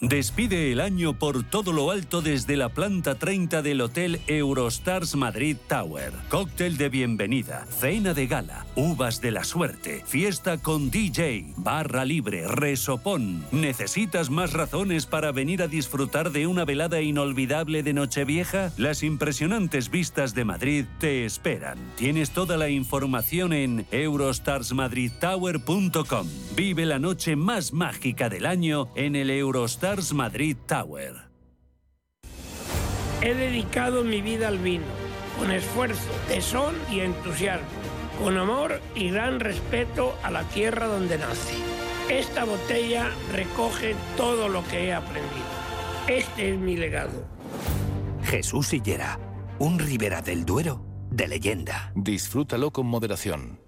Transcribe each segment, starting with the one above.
Despide el año por todo lo alto desde la planta 30 del Hotel Eurostars Madrid Tower. Cóctel de bienvenida, cena de gala, uvas de la suerte, fiesta con DJ, barra libre, resopón. ¿Necesitas más razones para venir a disfrutar de una velada inolvidable de Nochevieja? Las impresionantes vistas de Madrid te esperan. Tienes toda la información en eurostarsmadridtower.com. Vive la noche más mágica del año en el Eurostars Madrid Tower. He dedicado mi vida al vino, con esfuerzo, tesón y entusiasmo, con amor y gran respeto a la tierra donde nací. Esta botella recoge todo lo que he aprendido. Este es mi legado. Jesús Sillera, un Ribera del Duero de leyenda. Disfrútalo con moderación.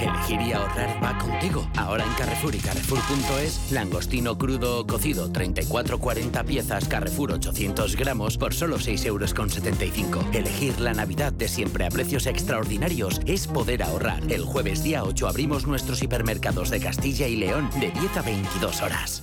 Elegir y ahorrar va contigo. Ahora en Carrefour y Carrefour.es, langostino crudo o cocido, 34-40 piezas, Carrefour 800 gramos por solo 6,75 euros. Elegir la Navidad de siempre a precios extraordinarios es poder ahorrar. El jueves día 8 abrimos nuestros hipermercados de Castilla y León de 10 a 22 horas.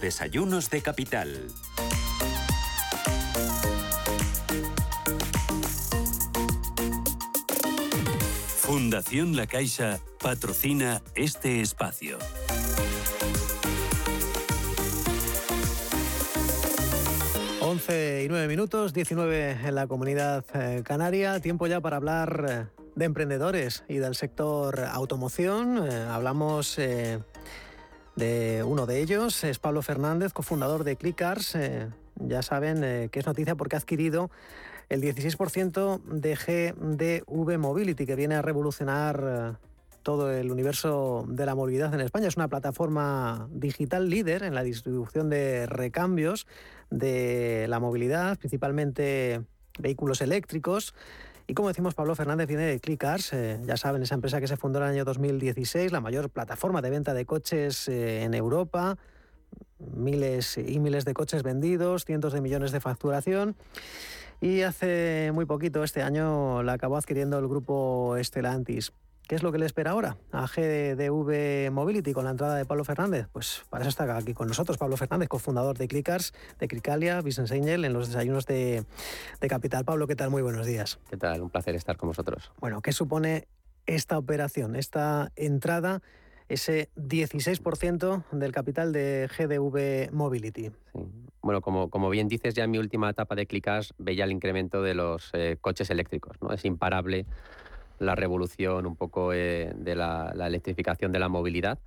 Desayunos de capital. Fundación La Caixa patrocina este espacio. Once y nueve minutos, 19 en la comunidad eh, canaria. Tiempo ya para hablar eh, de emprendedores y del sector automoción. Eh, hablamos de uno de ellos. Es Pablo Fernández, cofundador de Clickars. Eh, ya saben eh, que es noticia porque ha adquirido el 16% de GDV Mobility, que viene a revolucionar eh, todo el universo de la movilidad en España. Es una plataforma digital líder en la distribución de recambios de la movilidad, principalmente vehículos eléctricos. Y como decimos, Pablo Fernández viene de Clickars, eh, ya saben, esa empresa que se fundó en el año 2016, la mayor plataforma de venta de coches eh, en Europa, miles y miles de coches vendidos, cientos de millones de facturación. Y hace muy poquito, este año, la acabó adquiriendo el grupo Estelantis. ¿Qué es lo que le espera ahora a GDV Mobility con la entrada de Pablo Fernández? Pues para eso está aquí con nosotros Pablo Fernández, cofundador de Clickars, de Cricalia, Business Angel, en los desayunos de, Capital. Pablo, ¿qué tal? Muy buenos días. ¿Qué tal? Un placer estar con vosotros. Bueno, ¿qué supone esta operación, esta entrada, ese 16% del capital de GDV Mobility? Bueno, como, como bien dices, ya en mi última etapa de Clickars veía el incremento de los eh, coches eléctricos. ¿no? Es imparable la revolución un poco eh, de la, electrificación de la movilidad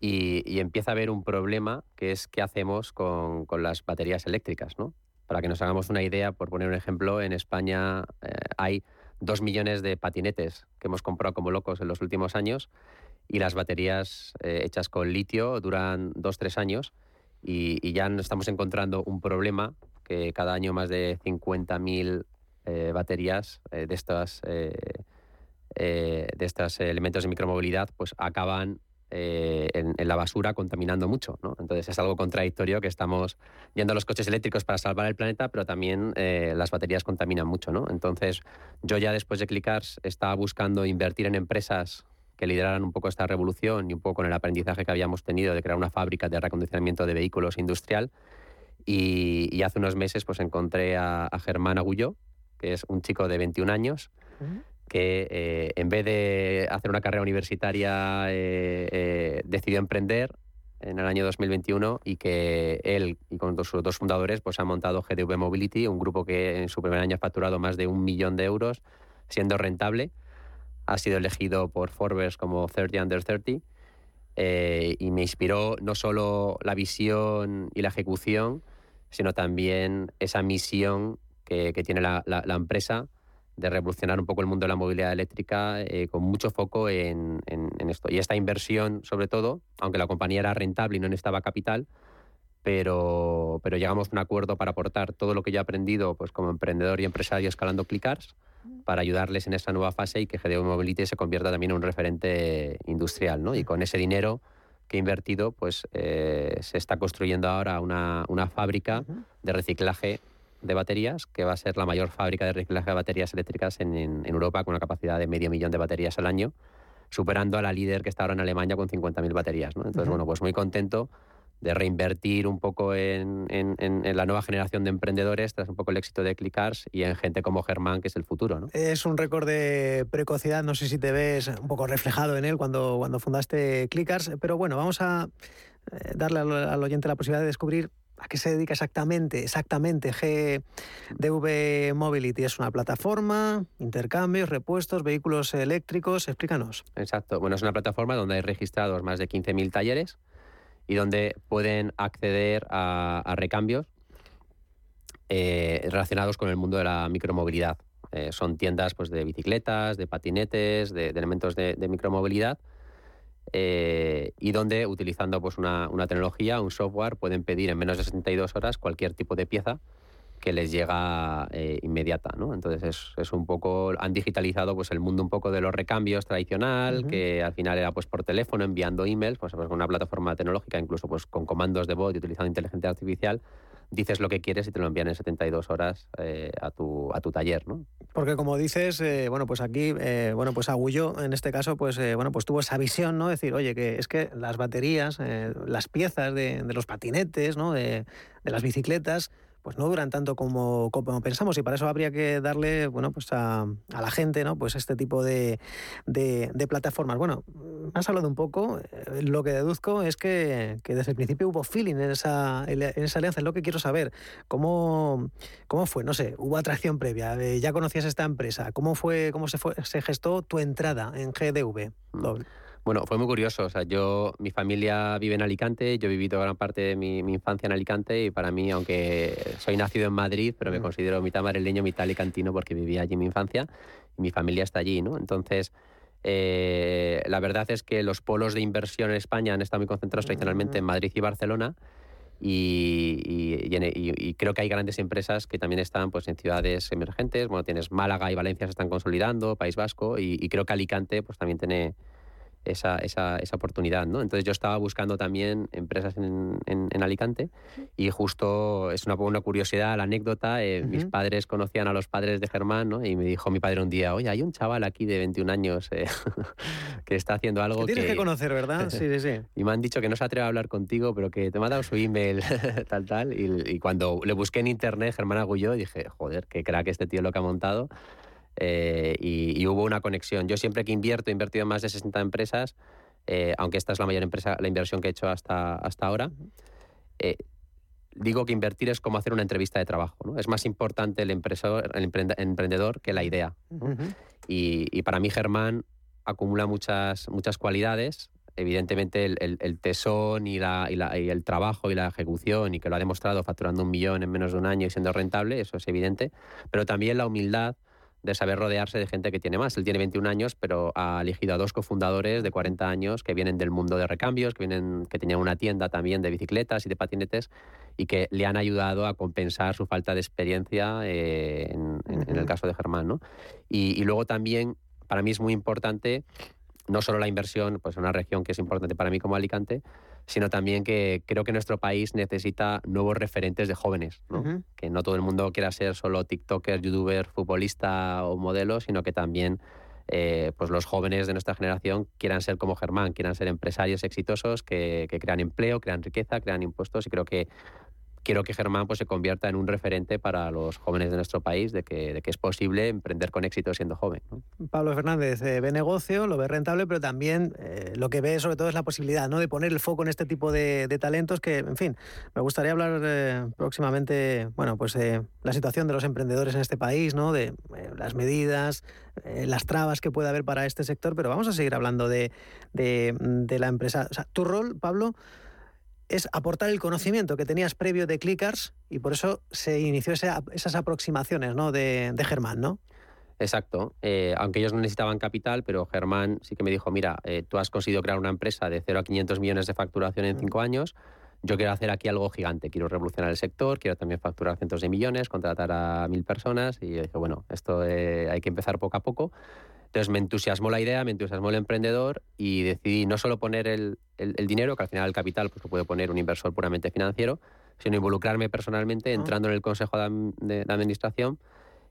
y, empieza a haber un problema que es qué hacemos con, las baterías eléctricas. ¿no? Para que nos hagamos una idea, por poner un ejemplo, en España eh, hay dos millones de patinetes que hemos comprado como locos en los últimos años y las baterías eh, hechas con litio duran dos, tres años y, y ya estamos encontrando un problema que cada año más de 50.000 baterías de estas de estos elementos de micromovilidad, pues acaban en, la basura contaminando mucho. ¿no? Entonces es algo contradictorio que estamos yendo a los coches eléctricos para salvar el planeta, pero también las baterías contaminan mucho. ¿no? Entonces yo ya después de Clickars estaba buscando invertir en empresas que lideraran un poco esta revolución y un poco con el aprendizaje que habíamos tenido de crear una fábrica de recondicionamiento de vehículos industrial. Y, hace unos meses pues encontré a, Germán Agulló, que es un chico de 21 años, que eh, en vez de hacer una carrera universitaria eh, eh, decidió emprender en el año 2021 y que él y con sus dos fundadores pues han montado GDV Mobility, un grupo que en su primer año ha facturado más de un millón de euros, siendo rentable. Ha sido elegido por Forbes como 30 Under 30 eh, y me inspiró no solo la visión y la ejecución, sino también esa misión que, tiene la, empresa de revolucionar un poco el mundo de la movilidad eléctrica eh, con mucho foco en, esto. Y esta inversión, sobre todo, aunque la compañía era rentable y no necesitaba capital, pero, pero llegamos a un acuerdo para aportar todo lo que yo he aprendido pues, como emprendedor y empresario escalando Clickars para ayudarles en esta nueva fase y que GDO Mobility se convierta también en un referente industrial. ¿no? Y con ese dinero que he invertido, pues eh, se está construyendo ahora una, una fábrica de reciclaje de baterías, que va a ser la mayor fábrica de reciclaje de baterías eléctricas en, en, Europa, con una capacidad de medio millón de baterías al año, superando a la líder que está ahora en Alemania con 50.000 baterías. ¿no? Entonces, bueno, pues muy contento de reinvertir un poco en, la nueva generación de emprendedores tras un poco el éxito de Clickars y en gente como Germán, que es el futuro. ¿no? Es un récord de precocidad, no sé si te ves un poco reflejado en él cuando, cuando fundaste Clickars, pero bueno, vamos a eh, darle al, oyente la posibilidad de descubrir ¿A qué se dedica exactamente? Exactamente, GDV Mobility es una plataforma, intercambios, repuestos, vehículos eléctricos. Explícanos. Exacto. Bueno, es una plataforma donde hay registrados más de 15.000 talleres y donde pueden acceder a, recambios eh, relacionados con el mundo de la micromovilidad. Eh, son tiendas pues, de bicicletas, de patinetes, de, elementos de, micromovilidad. Eh, y donde utilizando pues, una, una, tecnología, un software, pueden pedir en menos de 72 horas cualquier tipo de pieza que les llega eh, inmediata, ¿no? Entonces es, es, un poco, han digitalizado pues el mundo un poco de los recambios tradicional, que al final era pues por teléfono, enviando emails, pues, pues, con una plataforma tecnológica, incluso pues con comandos de voz y utilizando inteligencia artificial, dices lo que quieres y te lo envían en 72 horas eh, a, tu, a tu taller, ¿no? Porque como dices, eh, bueno, pues aquí, bueno, pues Agullo, en este caso, pues, bueno, pues tuvo esa visión, ¿no? Decir, oye, que es que las baterías, las piezas de, de, los patinetes, ¿no? De, de las bicicletas, pues no duran tanto como, como, pensamos y para eso habría que darle bueno pues a, a la gente no pues este tipo de, de, plataformas. Bueno has hablado un poco eh, lo que deduzco es que, que, desde el principio hubo feeling en esa, en esa alianza es lo que quiero saber. Cómo, cómo fue no sé hubo atracción previa eh, ya conocías esta empresa cómo fue cómo se fue se gestó tu entrada en GDV mm. Bueno, fue muy curioso. O sea, yo, mi familia vive en Alicante, yo he vivido gran parte de mi, infancia en Alicante y para mí, aunque soy nacido en Madrid, pero me considero mitad madrileño, mitad alicantino porque vivía allí en mi infancia y mi familia está allí, ¿no? Entonces, eh, la verdad es que los polos de inversión en España han estado muy concentrados tradicionalmente en. Madrid y Barcelona. Y, creo que hay grandes empresas que también están pues, en ciudades emergentes. Bueno, tienes Málaga y Valencia se están consolidando, País Vasco, y, y creo que Alicante pues, también tiene, esa, esa, esa, oportunidad. ¿no? Entonces yo estaba buscando también empresas en, en, Alicante y justo es una, una curiosidad, la anécdota, eh, mis padres conocían a los padres de Germán ¿no? y me dijo mi padre un día, oye, hay un chaval aquí de 21 años eh, que está haciendo algo que... Tienes que conocer, ¿verdad? Sí, sí, sí. y me han dicho que no se atreve a hablar contigo, pero que te me ha dado su email, tal, tal. Y, y, cuando le busqué en internet, Germán Agulló, dije, joder, qué crack este tío lo que ha montado. Eh, y, hubo una conexión. Yo siempre que invierto, he invertido en más de 60 empresas, eh, aunque esta es la mayor empresa, la inversión que he hecho hasta, hasta ahora. Eh, digo que invertir es como hacer una entrevista de trabajo. ¿no? Es más importante el, empresor, el emprendedor que la idea. y, para mí Germán acumula muchas, muchas cualidades. Evidentemente el, el, tesón y, la, y, la, y, el trabajo y la ejecución, y que lo ha demostrado facturando un millón en menos de un año y siendo rentable, eso es evidente. Pero también la humildad de saber rodearse de gente que tiene más. Él tiene 21 años, pero ha elegido a dos cofundadores de 40 años que vienen del mundo de recambios, que, vienen, que tenían una tienda también de bicicletas y de patinetes y que le han ayudado a compensar su falta de experiencia eh, en, el caso de Germán. ¿no? Y, luego también para mí es muy importante no solo la inversión, pues en una región que es importante para mí como Alicante, sino también que creo que nuestro país necesita nuevos referentes de jóvenes, que no todo el mundo quiera ser solo TikToker, youtuber, futbolista o modelo, sino que también eh, pues los jóvenes de nuestra generación quieran ser como Germán, quieran ser empresarios exitosos que, que crean empleo, crean riqueza, crean impuestos y creo que quiero que Germán pues, se convierta en un referente para los jóvenes de nuestro país de que, de que es posible emprender con éxito siendo joven. Pablo Fernández eh, ve negocio, lo ve rentable, pero también eh, lo que ve sobre todo es la posibilidad ¿no? de poner el foco en este tipo de, talentos que, en fin, me gustaría hablar eh, próximamente, bueno, pues de la situación de los emprendedores en este país, ¿no? de las medidas, las trabas que puede haber para este sector, pero vamos a seguir hablando de, de la empresa. Tu rol, Pablo, es aportar el conocimiento que tenías previo de Clickers y por eso se inició esas aproximaciones ¿no? de, Germán, ¿no? Exacto. Eh, aunque ellos no necesitaban capital, pero Germán sí que me dijo, mira, eh, tú has conseguido crear una empresa de 0 a 500 millones de facturación en 5 años, yo quiero hacer aquí algo gigante, quiero revolucionar el sector, quiero también facturar cientos de millones, contratar a mil personas y yo dije, bueno, esto eh, hay que empezar poco a poco. Entonces me entusiasmó la idea, me entusiasmó el emprendedor y decidí no solo poner el, dinero, que al final el capital pues, lo puede poner un inversor puramente financiero, sino involucrarme personalmente, ah. entrando en el consejo de, administración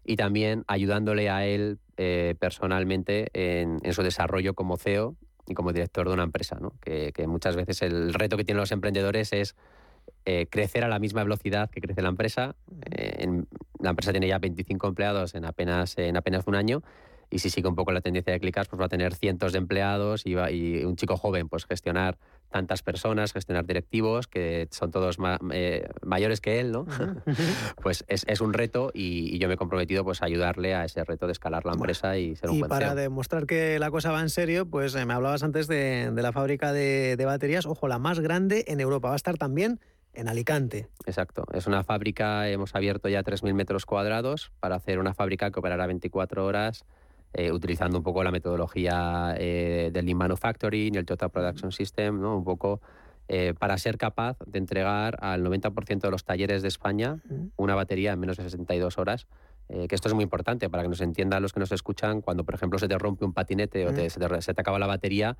y también ayudándole a él eh, personalmente en, su desarrollo como CEO y como director de una empresa. ¿no? Que, muchas veces el reto que tienen los emprendedores es eh, crecer a la misma velocidad que crece la empresa. Eh, la empresa tiene ya 25 empleados en apenas, en apenas un año y si sigue un poco la tendencia de Clickas, pues va a tener cientos de empleados y, y un chico joven, pues gestionar tantas personas, gestionar directivos, que son todos eh, mayores que él, ¿no? pues es, un reto y, yo me he comprometido pues, a ayudarle a ese reto de escalar la empresa y ser un y buen para demostrar que la cosa va en serio, pues eh, me hablabas antes de, la fábrica de, de baterías, ojo, la más grande en Europa, va a estar también en Alicante. Exacto. Es una fábrica, hemos abierto ya 3.000 metros cuadrados para hacer una fábrica que operará 24 horas eh, utilizando un poco la metodología eh, del Lean Manufacturing y el Total Production System, ¿no? un poco eh, para ser capaz de entregar al 90% de los talleres de España una batería en menos de 62 horas. que esto es muy importante para que nos entiendan los que nos escuchan cuando, por ejemplo, se te rompe un patinete o se, te, acaba la batería,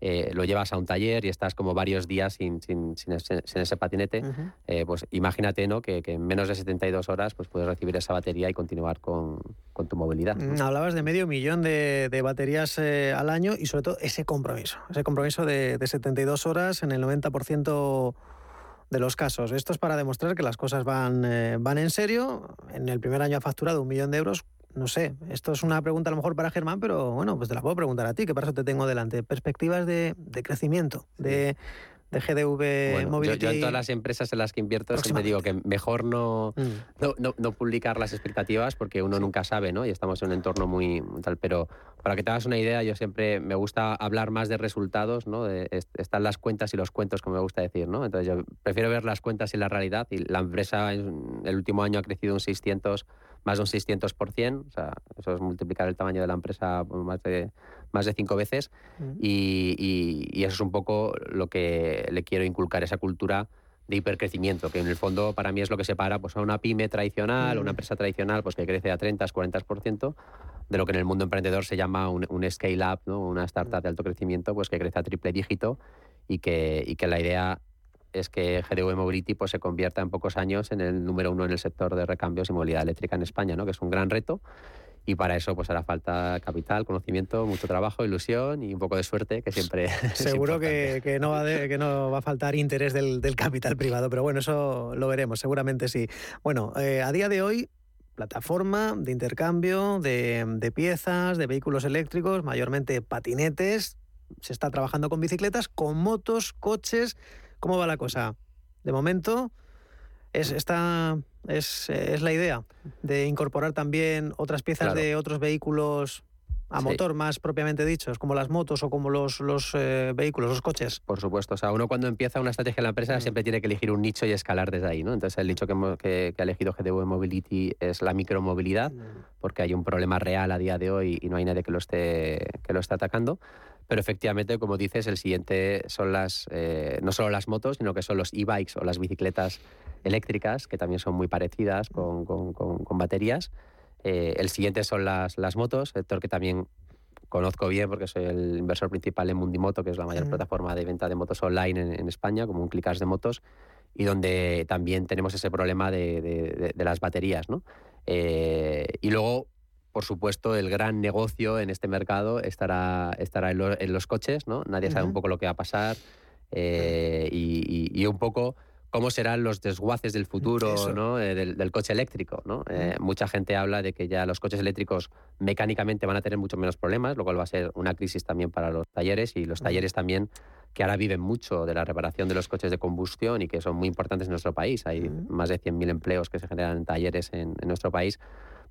eh, lo llevas a un taller y estás como varios días sin, sin, sin, ese, patinete, eh, pues imagínate ¿no? Que, en menos de 72 horas pues puedes recibir esa batería y continuar con, con tu movilidad. Mm, hablabas de medio millón de, de baterías eh, al año y sobre todo ese compromiso, ese compromiso de, de 72 horas en el 90% de los casos. Esto es para demostrar que las cosas van, van en serio. En el primer año ha facturado un millón de euros no sé, esto es una pregunta a lo mejor para Germán, pero bueno, pues te la puedo preguntar a ti, que para eso te tengo delante. Perspectivas de, de crecimiento, de, de GDV Mobility. Yo, en todas las empresas en las que invierto siempre digo que mejor mm. no, no, no, publicar las expectativas porque uno nunca sabe, ¿no? Y estamos en un entorno muy tal. Pero para que te hagas una idea, yo siempre me gusta hablar más de resultados, ¿no? De, están las cuentas y los cuentos, como me gusta decir, ¿no? Entonces yo prefiero ver las cuentas y la realidad. Y la empresa en el último año ha crecido un 600 más de un 600%, o sea, eso es multiplicar el tamaño de la empresa más de, más de cinco veces, y, eso es un poco lo que le quiero inculcar, esa cultura de hipercrecimiento, que en el fondo para mí es lo que separa pues, a una pyme tradicional, una empresa tradicional pues, que crece a 30, 40%, de lo que en el mundo emprendedor se llama un, scale-up, ¿no? una startup de alto crecimiento, pues que crece a triple dígito y que, y que la idea es que GDV Mobility pues, se convierta en pocos años en el número uno en el sector de recambios y movilidad eléctrica en España, ¿no? que es un gran reto. Y para eso pues hará falta capital, conocimiento, mucho trabajo, ilusión y un poco de suerte, que siempre... Seguro que, que, no va que no va a faltar interés del, del, capital privado, pero bueno, eso lo veremos, seguramente sí. Bueno, eh, a día de hoy, plataforma de intercambio de, de piezas, de vehículos eléctricos, mayormente patinetes, se está trabajando con bicicletas, con motos, coches ¿Cómo va la cosa? De momento, es, esta es, es la idea de incorporar también otras piezas de otros vehículos a motor más propiamente dichos, como las motos o como los, los eh, vehículos, los coches. Por supuesto, o sea, uno cuando empieza una estrategia en la empresa mm. siempre tiene que elegir un nicho y escalar desde ahí, ¿no? Entonces el nicho que, que, ha elegido GDV Mobility es la micromovilidad, mm. porque hay un problema real a día de hoy y no hay nadie que lo esté, que lo esté atacando. Pero efectivamente, como dices, el siguiente son las, eh, no solo las motos, sino que son los e-bikes o las bicicletas eléctricas, que también son muy parecidas con, con, con, baterías. Eh, el siguiente son las, las motos, sector que también conozco bien porque soy el inversor principal en Mundimoto, que es la mayor plataforma de venta de motos online en, España, como un clicas de motos, y donde también tenemos ese problema de, las baterías. ¿no? Eh, y luego, por supuesto, el gran negocio en este mercado estará, estará en, los coches. ¿no? Nadie sabe un poco lo que va a pasar eh, y, un poco cómo serán los desguaces del futuro eh, del, coche eléctrico. ¿no? Eh, mucha gente habla de que ya los coches eléctricos mecánicamente van a tener mucho menos problemas, lo cual va a ser una crisis también para los talleres y los talleres también que ahora viven mucho de la reparación de los coches de combustión y que son muy importantes en nuestro país. Hay más de 100.000 empleos que se generan en talleres en nuestro país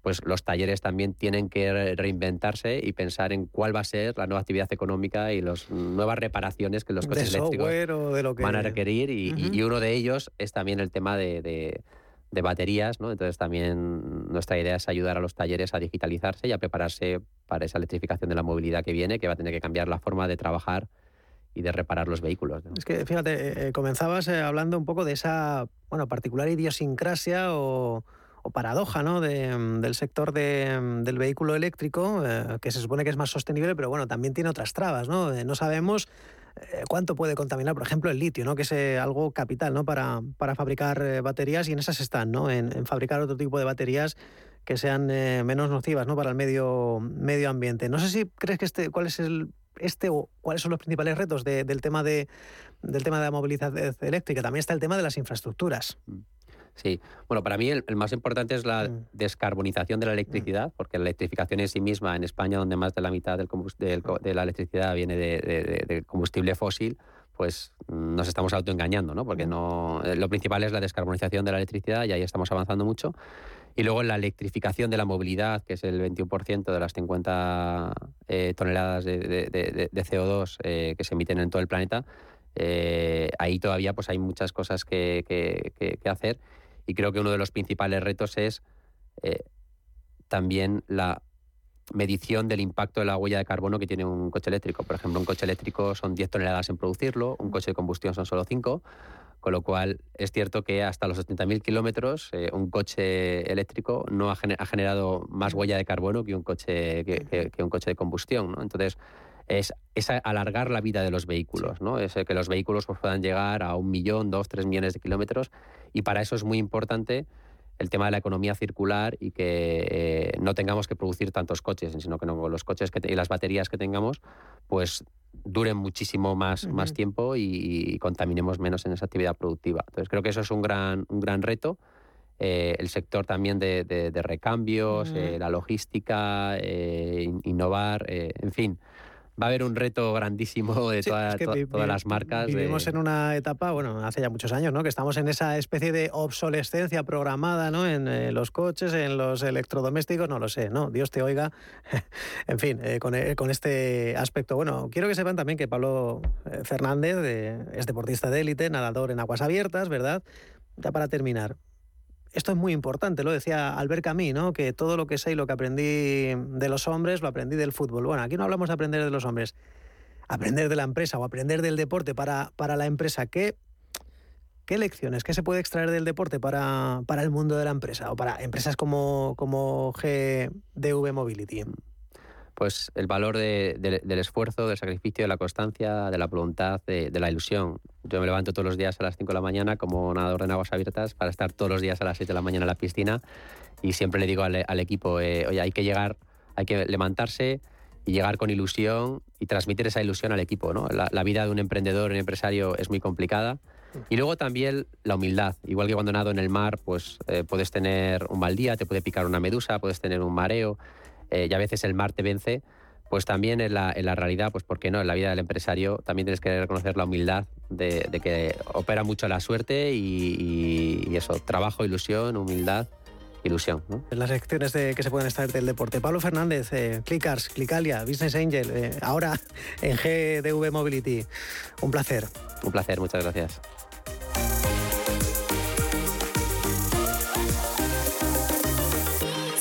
pues los talleres también tienen que reinventarse y pensar en cuál va a ser la nueva actividad económica y las nuevas reparaciones que los coches eléctricos van a requerir. Y, uno de ellos es también el tema de, baterías, ¿no? Entonces también nuestra idea es ayudar a los talleres a digitalizarse y a prepararse para esa electrificación de la movilidad que viene, que va a tener que cambiar la forma de trabajar y de reparar los vehículos. Es que, fíjate, eh, eh, comenzabas eh, hablando un poco de esa bueno, particular idiosincrasia o, o paradoja ¿no? Mm, del sector mm, del vehículo eléctrico, eh, que se supone que es más sostenible, pero bueno, también tiene otras trabas. No, eh, no sabemos eh, cuánto puede contaminar, por ejemplo, el litio, ¿no? que es algo capital ¿no? para, para fabricar baterías y en esas están, ¿no? en, fabricar otro tipo de baterías que sean menos nocivas ¿no? para el medio, medio ambiente. No sé si crees que este, cuál es el este o cuáles son los principales retos del tema de del tema de la movilidad eléctrica. También está el tema de las infraestructuras. Mm. Sí, bueno, para mí el, más importante es la mm. descarbonización de la electricidad, mm. porque la electrificación en sí misma, en España, donde más de la mitad del de la electricidad viene de, combustible fósil, pues nos estamos autoengañando, ¿no? Porque mm. no, eh, lo principal es la descarbonización de la electricidad y ahí estamos avanzando mucho. Y luego la electrificación de la movilidad, que es el 21% de las 50 eh, toneladas de, CO2 eh, que se emiten en todo el planeta, ahí todavía pues hay muchas cosas que, que hacer y creo que uno de los principales retos es eh, también la medición del impacto de la huella de carbono que tiene un coche eléctrico. Por ejemplo, un coche eléctrico son 10 toneladas en producirlo, un coche de combustión son solo 5, con lo cual es cierto que hasta los 70.000 kilómetros eh, un coche eléctrico no ha, generado más huella de carbono que un coche, que, un coche de combustión. Entonces, es, alargar la vida de los vehículos, ¿no? es que los vehículos pues, puedan llegar a un millón, dos, tres millones de kilómetros y para eso es muy importante el tema de la economía circular y que eh, no tengamos que producir tantos coches, sino que los coches y las baterías que tengamos pues duren muchísimo más, más tiempo y, contaminemos menos en esa actividad productiva. Entonces creo que eso es un gran, un gran reto. Eh, el sector también de, recambios, eh, la logística, innovar, en fin va a haber un reto grandísimo de todas las marcas. Vivimos en una etapa, bueno, hace ya muchos años, ¿no? Que estamos en esa especie de obsolescencia programada, ¿no? En eh, los coches, en los electrodomésticos, no lo sé, ¿no? Dios te oiga. en fin, eh, eh, con, este aspecto. Bueno, quiero que sepan también que Pablo Fernández es deportista de élite, nadador en aguas abiertas, ¿verdad? Ya para terminar, esto es muy importante, lo decía Albert Camus, ¿no? que todo lo que sé y lo que aprendí de los hombres lo aprendí del fútbol. Bueno, aquí no hablamos de aprender de los hombres, aprender de la empresa o aprender del deporte para, para la empresa. ¿Qué, ¿Qué lecciones, qué se puede extraer del deporte para, para el mundo de la empresa o para empresas como, como GDV Mobility? Pues el valor del esfuerzo, del sacrificio, de la constancia, de la voluntad, de, la ilusión. Yo me levanto todos los días a las 5 de la mañana como nadador de aguas abiertas para estar todos los días a las 7 de la mañana en la piscina y siempre le digo al, equipo, eh, hay que llegar, hay que levantarse y llegar con ilusión y transmitir esa ilusión al equipo. ¿no? La, vida de un emprendedor, un empresario es muy complicada. Y luego también la humildad. Igual que cuando nado en el mar, pues eh, puedes tener un mal día, te puede picar una medusa, puedes tener un mareo. Eh, y a veces el mar te vence, pues también en la, en la, realidad, pues ¿por qué no? En la vida del empresario también tienes que reconocer la humildad de, que opera mucho la suerte y, eso, trabajo, ilusión, humildad. Ilusión. ¿no? Las lecciones de, que se pueden estar del deporte. Pablo Fernández, eh, Clickars, Clickalia, Business Angel, eh, ahora en GDV Mobility. Un placer. Un placer, muchas gracias.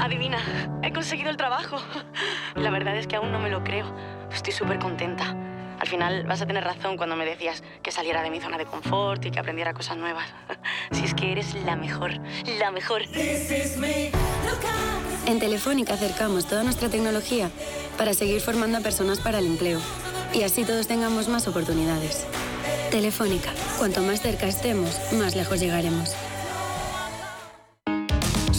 Adivina, he conseguido el trabajo. La verdad es que aún no me lo creo. Estoy súper contenta. Al final vas a tener razón cuando me decías que saliera de mi zona de confort y que aprendiera cosas nuevas. Si es que eres la mejor, la mejor. En Telefónica acercamos toda nuestra tecnología para seguir formando a personas para el empleo y así todos tengamos más oportunidades. Telefónica, cuanto más cerca estemos, más lejos llegaremos.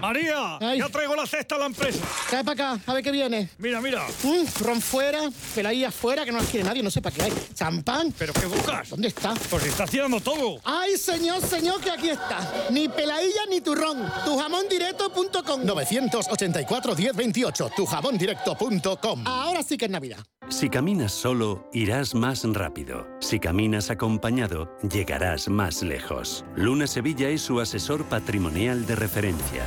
María, ya traigo la cesta a la empresa. Trae para acá, a ver qué viene. Mira, mira. Mm, ron fuera, peladilla fuera, que no las quiere nadie, no sé para qué hay. Champán. ¿Pero qué buscas? ¿Dónde está? Pues está haciendo todo. Ay, señor, señor, que aquí está. Ni peladilla ni turrón. Tujamondirecto.com 984 1028 tujamondirecto.com Ahora sí que es Navidad. Si caminas solo, irás más rápido. Si caminas acompañado, llegarás más lejos. Luna Sevilla es su asesor patrimonial de referencia.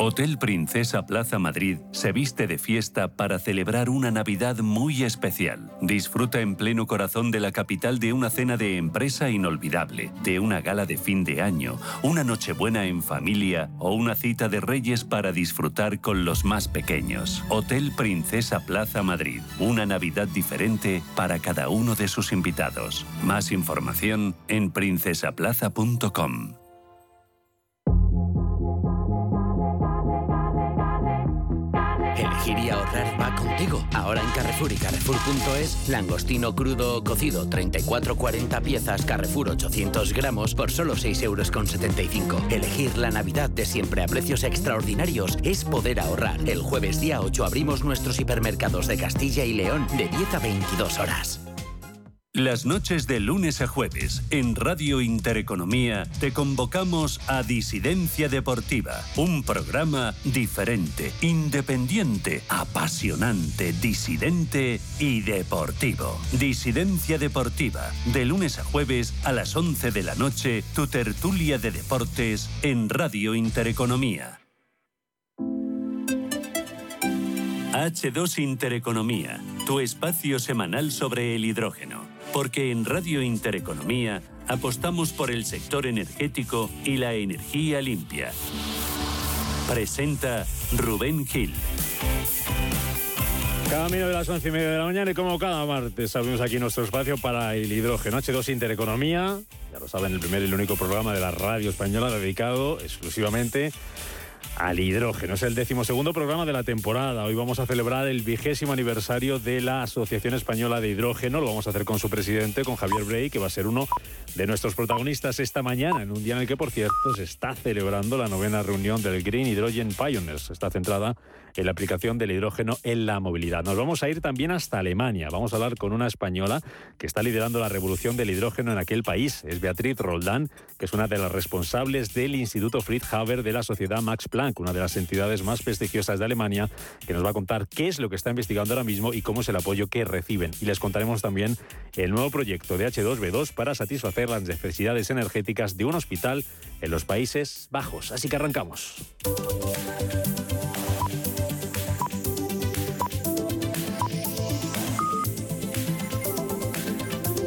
Hotel Princesa Plaza Madrid se viste de fiesta para celebrar una Navidad muy especial. Disfruta en pleno corazón de la capital de una cena de empresa inolvidable, de una gala de fin de año, una nochebuena en familia o una cita de reyes para disfrutar con los más pequeños. Hotel Princesa Plaza Madrid, una Navidad diferente para cada uno de sus invitados. Más información en princesaplaza.com. Elegir y ahorrar va contigo. Ahora en Carrefour y Carrefour.es, langostino crudo o cocido 34-40 piezas, Carrefour 800 gramos por solo 6,75 euros. Elegir la Navidad de siempre a precios extraordinarios es poder ahorrar. El jueves día 8 abrimos nuestros hipermercados de Castilla y León de 10 a 22 horas. Las noches de lunes a jueves en Radio Intereconomía te convocamos a Disidencia Deportiva, un programa diferente, independiente, apasionante, disidente y deportivo. Disidencia Deportiva, de lunes a jueves a las 11 de la noche, tu tertulia de deportes en Radio Intereconomía. H2 Intereconomía, tu espacio semanal sobre el hidrógeno. Porque en Radio Intereconomía apostamos por el sector energético y la energía limpia. Presenta Rubén Gil. Camino de las once y media de la mañana y como cada martes abrimos aquí nuestro espacio para el hidrógeno H2 Intereconomía. Ya lo saben, el primer y el único programa de la radio española dedicado exclusivamente al hidrógeno. Es el decimosegundo programa de la temporada. Hoy vamos a celebrar el vigésimo aniversario de la Asociación Española de Hidrógeno. Lo vamos a hacer con su presidente, con Javier Brey, que va a ser uno de nuestros protagonistas esta mañana, en un día en el que, por cierto, se está celebrando la novena reunión del Green Hydrogen Pioneers. Está centrada en la aplicación del hidrógeno en la movilidad. Nos vamos a ir también hasta Alemania. Vamos a hablar con una española que está liderando la revolución del hidrógeno en aquel país. Es Beatriz Roldán, que es una de las responsables del Instituto Fritz Haber de la Sociedad Max Planck, una de las entidades más prestigiosas de Alemania, que nos va a contar qué es lo que está investigando ahora mismo y cómo es el apoyo que reciben. Y les contaremos también el nuevo proyecto de H2B2 para satisfacer las necesidades energéticas de un hospital en los Países Bajos. Así que arrancamos.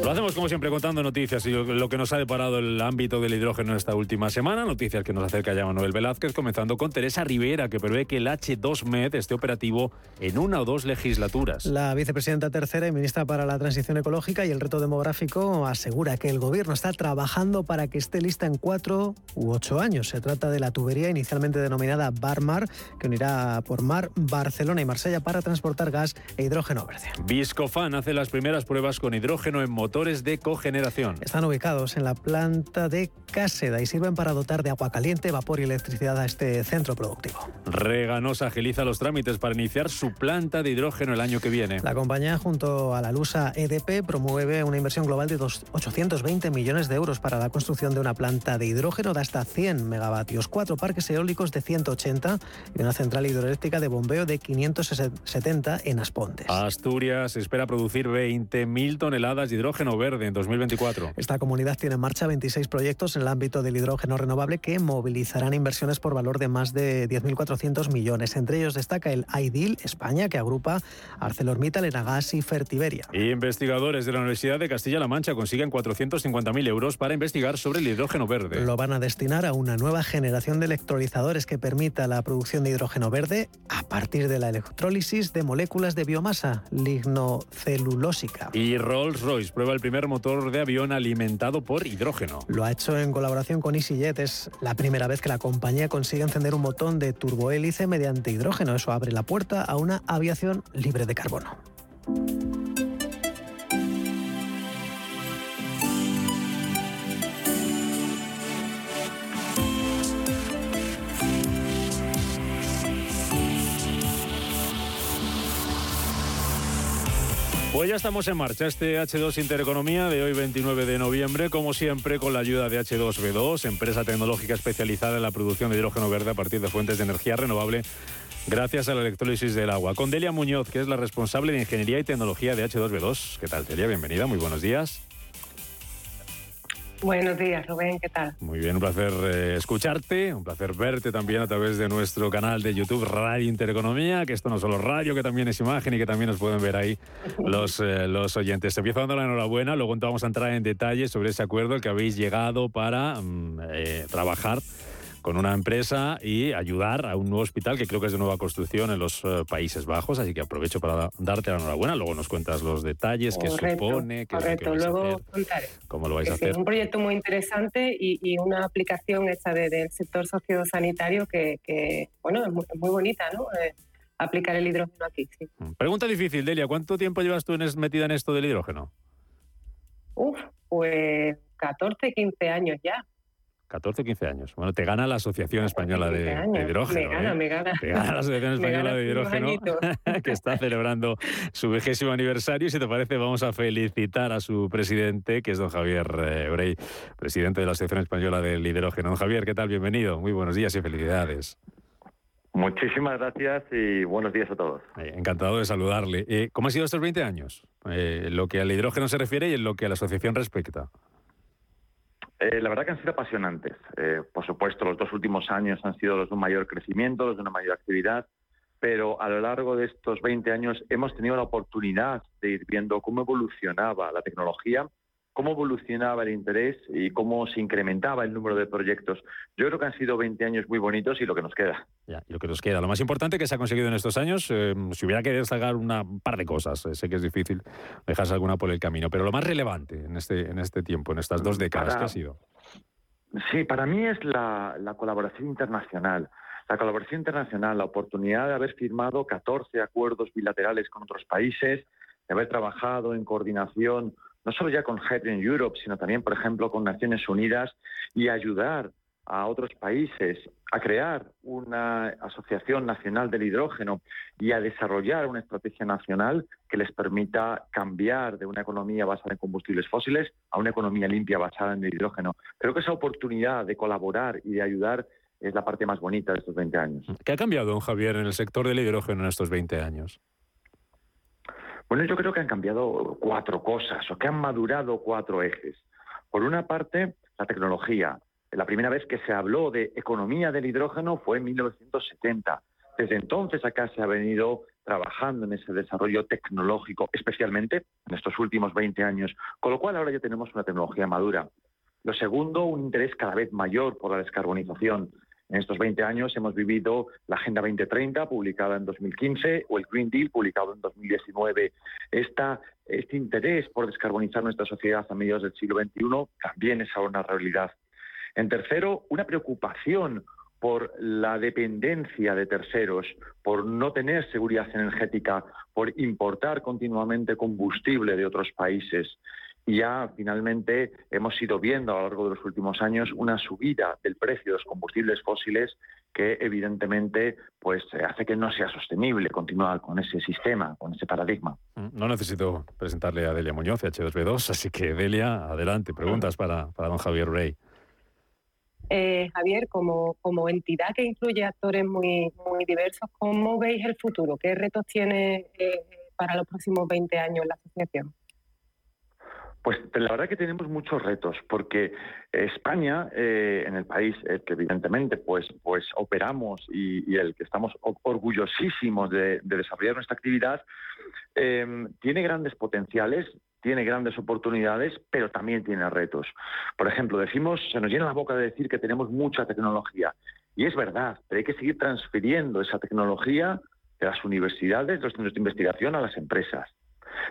Lo hacemos como siempre contando noticias y lo que nos ha deparado el ámbito del hidrógeno esta última semana. Noticias que nos acerca ya Manuel Velázquez, comenzando con Teresa Rivera, que prevé que el H2MED esté operativo en una o dos legislaturas. La vicepresidenta tercera y ministra para la Transición Ecológica y el Reto Demográfico asegura que el gobierno está trabajando para que esté lista en cuatro u ocho años. Se trata de la tubería inicialmente denominada Barmar, que unirá por mar Barcelona y Marsella para transportar gas e hidrógeno verde. Viscofan hace las primeras pruebas con hidrógeno en motores de cogeneración. Están ubicados en la planta de Cáseda y sirven para dotar de agua caliente, vapor y electricidad a este centro productivo. Reganos agiliza los trámites para iniciar su planta de hidrógeno el año que viene. La compañía, junto a la Lusa EDP, promueve una inversión global de 820 millones de euros para la construcción de una planta de hidrógeno de hasta 100 megavatios, cuatro parques eólicos de 180 y una central hidroeléctrica de bombeo de 570 en Aspontes. Asturias espera producir 20.000 toneladas de hidrógeno verde en 2024. Esta comunidad tiene en marcha 26 proyectos en el ámbito del hidrógeno renovable que movilizarán inversiones por valor de más de 10.400 millones. Entre ellos destaca el IDIL España, que agrupa ArcelorMittal, Enagas y Fertiberia. Investigadores de la Universidad de Castilla-La Mancha consiguen 450.000 euros para investigar sobre el hidrógeno verde. Lo van a destinar a una nueva generación de electrolizadores que permita la producción de hidrógeno verde a partir de la electrólisis de moléculas de biomasa lignocelulósica. Y Rolls-Royce prueba el primer motor de avión alimentado por hidrógeno. Lo ha hecho en colaboración con EasyJet. Es la primera vez que la compañía consigue encender un botón de turbohélice mediante hidrógeno. Eso abre la puerta a una aviación libre de carbono. Pues ya estamos en marcha, este H2 Intereconomía de hoy 29 de noviembre, como siempre con la ayuda de H2B2, empresa tecnológica especializada en la producción de hidrógeno verde a partir de fuentes de energía renovable gracias a la electrólisis del agua. Con Delia Muñoz, que es la responsable de Ingeniería y Tecnología de H2B2. ¿Qué tal, Delia? Bienvenida, muy buenos días. Buenos días, Rubén, ¿qué tal? Muy bien, un placer eh, escucharte, un placer verte también a través de nuestro canal de YouTube Radio Intereconomía, que esto no solo radio, que también es imagen y que también nos pueden ver ahí los, eh, los oyentes. Te empiezo dando la enhorabuena, luego vamos a entrar en detalle sobre ese acuerdo al que habéis llegado para mm, eh, trabajar con una empresa y ayudar a un nuevo hospital que creo que es de nueva construcción en los eh, Países Bajos, así que aprovecho para darte la enhorabuena. Luego nos cuentas los detalles, qué supone, qué, correcto. Luego contaré. cómo lo vais a hacer. Es un proyecto muy interesante y, una aplicación hecha del sector sociosanitario que, que bueno, es muy, bonita, ¿no? Eh, aplicar el hidrógeno aquí. Sí. Mm. Pregunta difícil, Delia. ¿Cuánto tiempo llevas tú en metida en esto del hidrógeno? Uf, pues 14, 15 años ya. 14 o 15 años. Bueno, te gana la Asociación Española de, Hidrógeno. Me gana, ¿eh? me gana. Te gana la Asociación Española de Hidrógeno, que está celebrando su vigésimo aniversario. Y si te parece, vamos a felicitar a su presidente, que es don Javier eh, presidente de la Asociación Española del Hidrógeno. Don Javier, ¿qué tal? Bienvenido. Muy buenos días y felicidades. Muchísimas gracias y buenos días a todos. Eh, encantado de saludarle. Eh, ¿Cómo han sido estos 20 años? en lo que al hidrógeno se refiere y en lo que a la asociación respecta. Eh, la verdad que han sido apasionantes. Eh, por supuesto, los dos últimos años han sido los de un mayor crecimiento, los de una mayor actividad, pero a lo largo de estos 20 años hemos tenido la oportunidad de ir viendo cómo evolucionaba la tecnología cómo evolucionaba el interés y cómo se incrementaba el número de proyectos. Yo creo que han sido 20 años muy bonitos y lo que nos queda. Ya, y lo que nos queda. Lo más importante que se ha conseguido en estos años, eh, si hubiera que destacar una par de cosas, eh, sé que es difícil dejarse alguna por el camino, pero lo más relevante en este, en este tiempo, en estas dos décadas, ¿qué ha sido? Sí, para mí es la, la colaboración internacional. La colaboración internacional, la oportunidad de haber firmado 14 acuerdos bilaterales con otros países, de haber trabajado en coordinación no solo ya con Hydrogen Europe, sino también, por ejemplo, con Naciones Unidas y ayudar a otros países a crear una asociación nacional del hidrógeno y a desarrollar una estrategia nacional que les permita cambiar de una economía basada en combustibles fósiles a una economía limpia basada en el hidrógeno. Creo que esa oportunidad de colaborar y de ayudar es la parte más bonita de estos 20 años. ¿Qué ha cambiado, don Javier, en el sector del hidrógeno en estos 20 años? Bueno, yo creo que han cambiado cuatro cosas o que han madurado cuatro ejes. Por una parte, la tecnología. La primera vez que se habló de economía del hidrógeno fue en 1970. Desde entonces acá se ha venido trabajando en ese desarrollo tecnológico, especialmente en estos últimos 20 años, con lo cual ahora ya tenemos una tecnología madura. Lo segundo, un interés cada vez mayor por la descarbonización. En estos 20 años hemos vivido la Agenda 2030, publicada en 2015, o el Green Deal, publicado en 2019. Esta, este interés por descarbonizar nuestra sociedad a mediados del siglo XXI también es ahora una realidad. En tercero, una preocupación por la dependencia de terceros, por no tener seguridad energética, por importar continuamente combustible de otros países. Y ya finalmente hemos ido viendo a lo largo de los últimos años una subida del precio de los combustibles fósiles que evidentemente pues hace que no sea sostenible continuar con ese sistema, con ese paradigma. Mm, no necesito presentarle a Delia Muñoz, H2B2, así que Delia, adelante, preguntas para, para don Javier Rey. Eh, Javier, como, como entidad que incluye actores muy, muy diversos, ¿cómo veis el futuro? ¿Qué retos tiene eh, para los próximos 20 años la asociación? Pues la verdad que tenemos muchos retos, porque España, eh, en el país que evidentemente pues, pues operamos y, el que estamos orgullosísimos de, desarrollar nuestra actividad, tiene grandes potenciales tiene grandes oportunidades, pero también tiene retos. Por ejemplo, decimos, se nos llena la boca de decir que tenemos mucha tecnología. Y es verdad, pero hay que seguir transfiriendo esa tecnología de las universidades, de los centros de investigación a las empresas.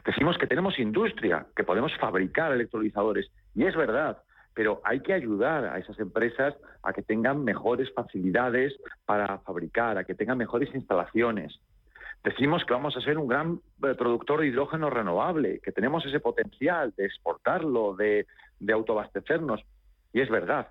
Decimos que tenemos industria, que podemos fabricar electrolizadores. Y es verdad, pero hay que ayudar a esas empresas a que tengan mejores facilidades para fabricar, a que tengan mejores instalaciones. Decimos que vamos a ser un gran eh, productor de hidrógeno renovable, que tenemos ese potencial de exportarlo, de, autoabastecernos. Y es verdad,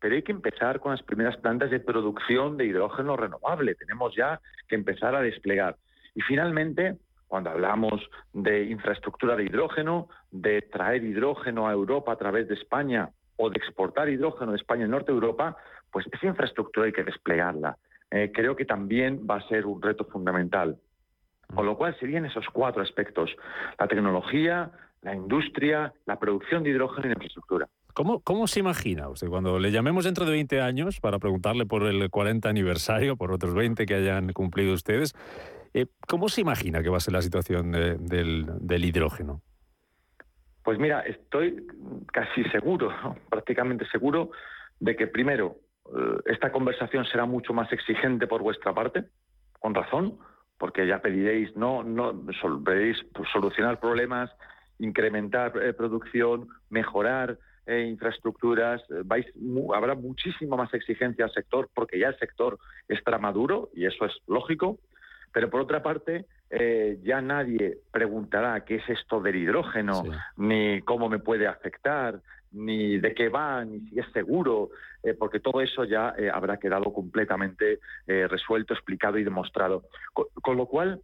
pero hay que empezar con las primeras plantas de producción de hidrógeno renovable. Tenemos ya que empezar a desplegar. Y finalmente, cuando hablamos de infraestructura de hidrógeno, de traer hidrógeno a Europa a través de España o de exportar hidrógeno de España al norte de Europa, pues esa infraestructura hay que desplegarla. Eh, creo que también va a ser un reto fundamental. Con lo cual serían esos cuatro aspectos, la tecnología, la industria, la producción de hidrógeno y la infraestructura. ¿Cómo, ¿Cómo, se imagina usted cuando le llamemos dentro de 20 años para preguntarle por el 40 aniversario, por otros 20 que hayan cumplido ustedes? Eh, ¿Cómo se imagina que va a ser la situación del, hidrógeno? Pues mira, estoy casi seguro, prácticamente seguro, de que primero, eh, esta conversación será mucho más exigente por vuestra parte, con razón, porque ya pediréis no, no pues, solucionar problemas, incrementar eh, producción, mejorar eh, infraestructuras, vais, habrá muchísima más exigencia al sector porque ya el sector está maduro y eso es lógico, pero por otra parte ya nadie preguntará qué es esto del hidrógeno, ni cómo me puede afectar, ni de qué va, ni si es seguro, eh, porque todo eso ya eh, habrá quedado completamente eh, resuelto, explicado y demostrado. Con, lo cual,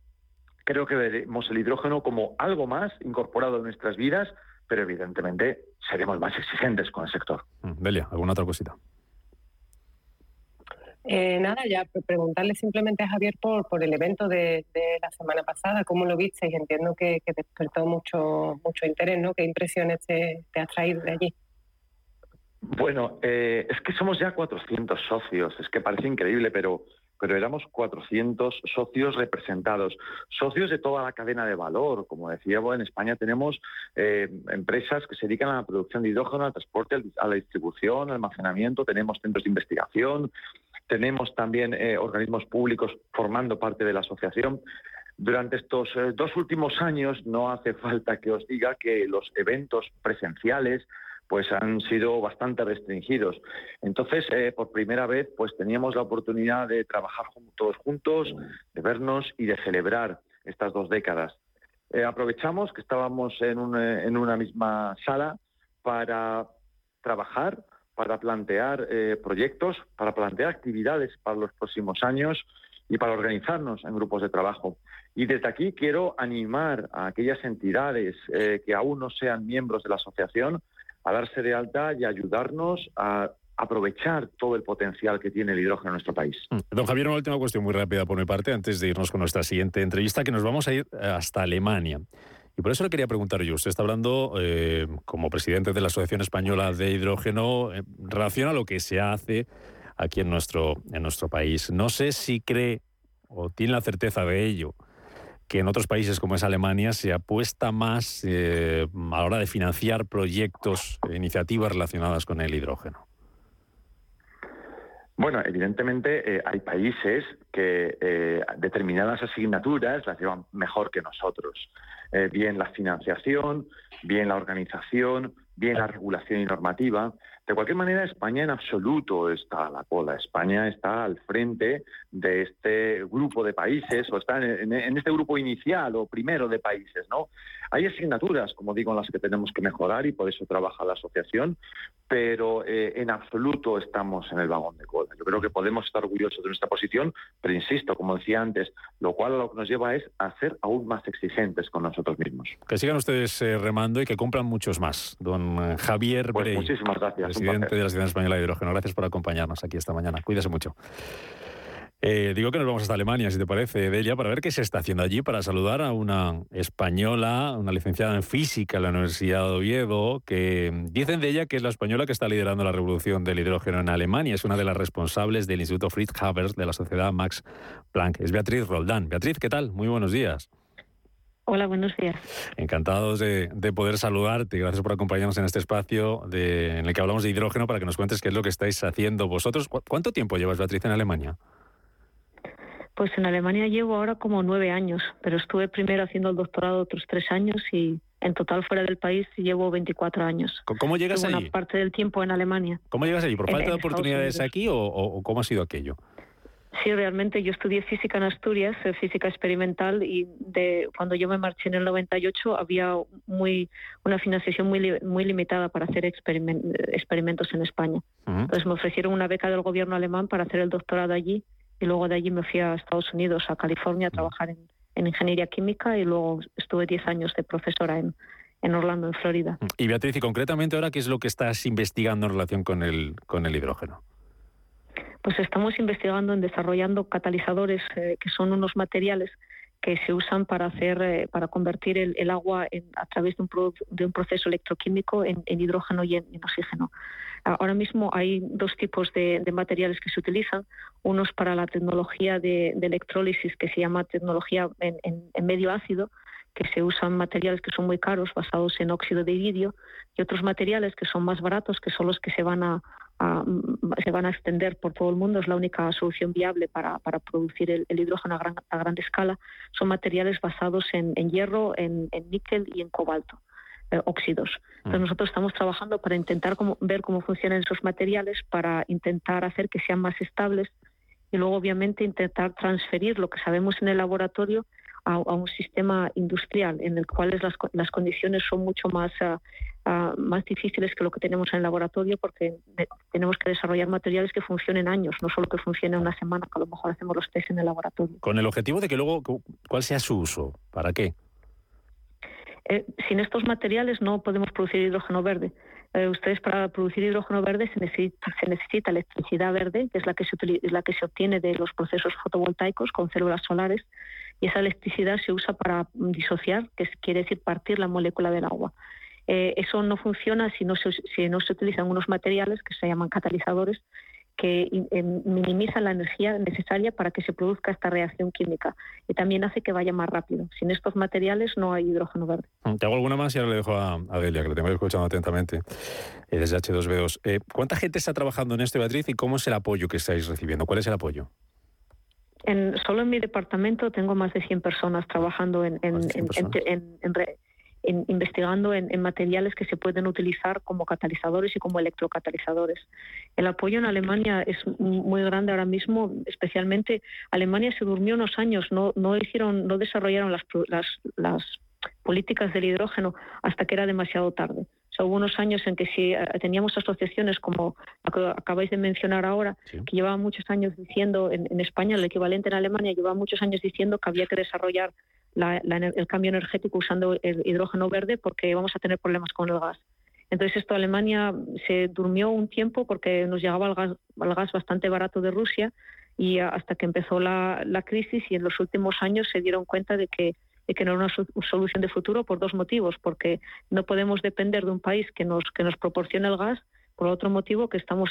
creo que veremos el hidrógeno como algo más incorporado en nuestras vidas, pero evidentemente seremos más exigentes con el sector. Mm, Delia, ¿alguna otra cosita? Nada, ya preguntarle simplemente a Javier por, por el evento de, la semana pasada, cómo lo visteis. Entiendo que, despertó mucho mucho interés, ¿no? ¿Qué impresiones te, te has traído de allí? Bueno, eh, es que somos ya 400 socios, es que parece increíble, pero, pero éramos 400 socios representados, socios de toda la cadena de valor. Como decía, en España tenemos eh, empresas que se dedican a la producción de hidrógeno, al transporte, a la distribución, al almacenamiento, tenemos centros de investigación, tenemos también eh, organismos públicos formando parte de la asociación. Durante estos dos últimos años no hace falta que os diga que los eventos presenciales, pues han sido bastante restringidos. Entonces, eh, por primera vez, pues teníamos la oportunidad de trabajar todos juntos, de vernos y de celebrar estas dos décadas. Eh, aprovechamos que estábamos en, eh, en, una misma sala para trabajar, para plantear proyectos, para plantear actividades para los próximos años y para organizarnos en grupos de trabajo. Y desde aquí quiero animar a aquellas entidades que aún no sean miembros de la asociación a darse de alta y ayudarnos a aprovechar todo el potencial que tiene el hidrógeno en nuestro país. Mm. Don Javier, una última cuestión muy rápida por mi parte, antes de irnos con nuestra siguiente entrevista, que nos vamos a ir eh, hasta Alemania. Y por eso le quería preguntar yo, usted está hablando eh, como presidente de la Asociación Española de Hidrógeno en relación a lo que se hace aquí en nuestro, en nuestro país. No sé si cree o tiene la certeza de ello, que en otros países como es Alemania se apuesta más eh, a la hora de financiar proyectos, e iniciativas relacionadas con el hidrógeno? Bueno, evidentemente eh, hay países que eh, determinadas asignaturas las llevan mejor que nosotros. bien la financiación, bien la organización, bien la regulación y normativa. De cualquier manera, España en absoluto está a la cola. España está al frente de este grupo de países, o está en, este grupo inicial o primero de países, ¿no? Hay asignaturas, como digo, en las que tenemos que mejorar y por eso trabaja la asociación, pero eh, en absoluto estamos en el vagón de cola. Yo creo que podemos estar orgullosos de nuestra posición, pero insisto, como decía antes, lo cual lo que nos lleva es a ser aún más exigentes con nosotros mismos. Que sigan ustedes eh, remando y que cumplan muchos más. Don eh, Javier pues Muchísimas gracias presidente de la Sociedad Española de Hidrógeno. Gracias por acompañarnos aquí esta mañana. Cuídese mucho. Eh, digo que nos vamos hasta Alemania, si te parece, Delia, para ver qué se está haciendo allí, para saludar a una española, una licenciada en física en la Universidad de Oviedo, que dicen de ella que es la española que está liderando la revolución del hidrógeno en Alemania. Es una de las responsables del Instituto Fritz Habers de la Sociedad Max Planck. Es Beatriz Roldán. Beatriz, ¿qué tal? Muy buenos días. Hola, buenos días. Encantados de, poder saludarte. Gracias por acompañarnos en este espacio en el que hablamos de hidrógeno para que nos cuentes qué es lo que estáis haciendo vosotros. ¿Cuánto tiempo llevas, Beatriz, en Alemania? Pues en Alemania llevo ahora como nueve años, pero estuve primero haciendo el doctorado otros tres años y en total fuera del país llevo 24 años. ¿Cómo llegas allí? Una parte del tiempo en Alemania. ¿Cómo llegas allí? ¿Por falta de oportunidades aquí o cómo ha sido aquello? Sí, realmente yo estudié física en Asturias, eh, física experimental, y de cuando yo me marché en el 98 había muy una financiación muy, muy limitada para hacer experimentos en España. Entonces me ofrecieron una beca del gobierno alemán para hacer el doctorado allí, y luego de allí me fui a Estados Unidos, a California, a trabajar en, ingeniería química, y luego estuve 10 años de profesora en, en Orlando, en Florida. Y Beatriz, y concretamente ahora, ¿qué es lo que estás investigando en relación con el, con el hidrógeno? Pues estamos investigando en desarrollando catalizadores eh, que son unos materiales que se usan para hacer eh, para convertir el, agua a través de un, de un, proceso electroquímico en, hidrógeno y en, oxígeno. Ahora mismo hay dos tipos de, materiales que se utilizan. Unos para la tecnología de, electrólisis que se llama tecnología en, en, medio ácido, que se usan materiales que son muy caros basados en óxido de iridio y otros materiales que son más baratos que son los que se van a, se van a extender por todo el mundo, es la única solución viable para, producir el, hidrógeno a gran, a gran, escala, son materiales basados en, hierro, en, níquel y en cobalto. Eh, óxidos. Entonces mm. nosotros estamos trabajando para intentar ver cómo funcionan esos materiales, para intentar hacer que sean más estables y luego obviamente intentar transferir lo que sabemos en el laboratorio a, un sistema industrial en el cual las, las condiciones son mucho más ah, más difíciles que lo que tenemos en el laboratorio porque tenemos que desarrollar materiales que funcionen años, no solo que funcionen una semana, que a lo mejor hacemos los test en el laboratorio. Con el objetivo de que luego, ¿cuál sea su uso? ¿Para qué? Eh, sin estos materiales no podemos producir hidrógeno verde. Eh, ustedes para producir hidrógeno verde se necesita, se necesita electricidad verde, que es la que, se la que se obtiene de los procesos fotovoltaicos con células solares, y esa electricidad se usa para disociar, que quiere decir partir la molécula del agua. Eh, eso no funciona si no, se, si no se utilizan unos materiales que se llaman catalizadores que eh, minimizan la energía necesaria para que se produzca esta reacción química y también hace que vaya más rápido. Sin estos materiales no hay hidrógeno verde. Mm, te hago alguna más y ahora le dejo a Adelia, que le tengo escuchando atentamente eh, desde H2B2. ¿Cuánta gente está trabajando en esto, Beatriz, y cómo es el apoyo que estáis recibiendo? ¿Cuál es el apoyo? En, solo en mi departamento tengo más de 100 personas trabajando en, en, en, investigando en, materiales que se pueden utilizar como catalizadores y como electrocatalizadores. El apoyo en Alemania es muy grande ahora mismo, especialmente Alemania se durmió unos años, no, no hicieron, no desarrollaron las, las, las políticas del hidrógeno hasta que era demasiado tarde. hubo unos años en que si eh, teníamos asociaciones como la que acabáis de mencionar ahora, que llevaban muchos años diciendo, en, en, España el equivalente en Alemania llevaba muchos años diciendo que había que desarrollar el cambio energético usando el hidrógeno verde porque vamos a tener problemas con el gas. Entonces esto Alemania se durmió un tiempo porque nos llegaba el gas, el gas bastante barato de Rusia y hasta que empezó la, crisis y en los últimos años se dieron cuenta de que, de que no era una solución de futuro por dos motivos, porque no podemos depender de un país que nos, que nos proporcione el gas por otro motivo que estamos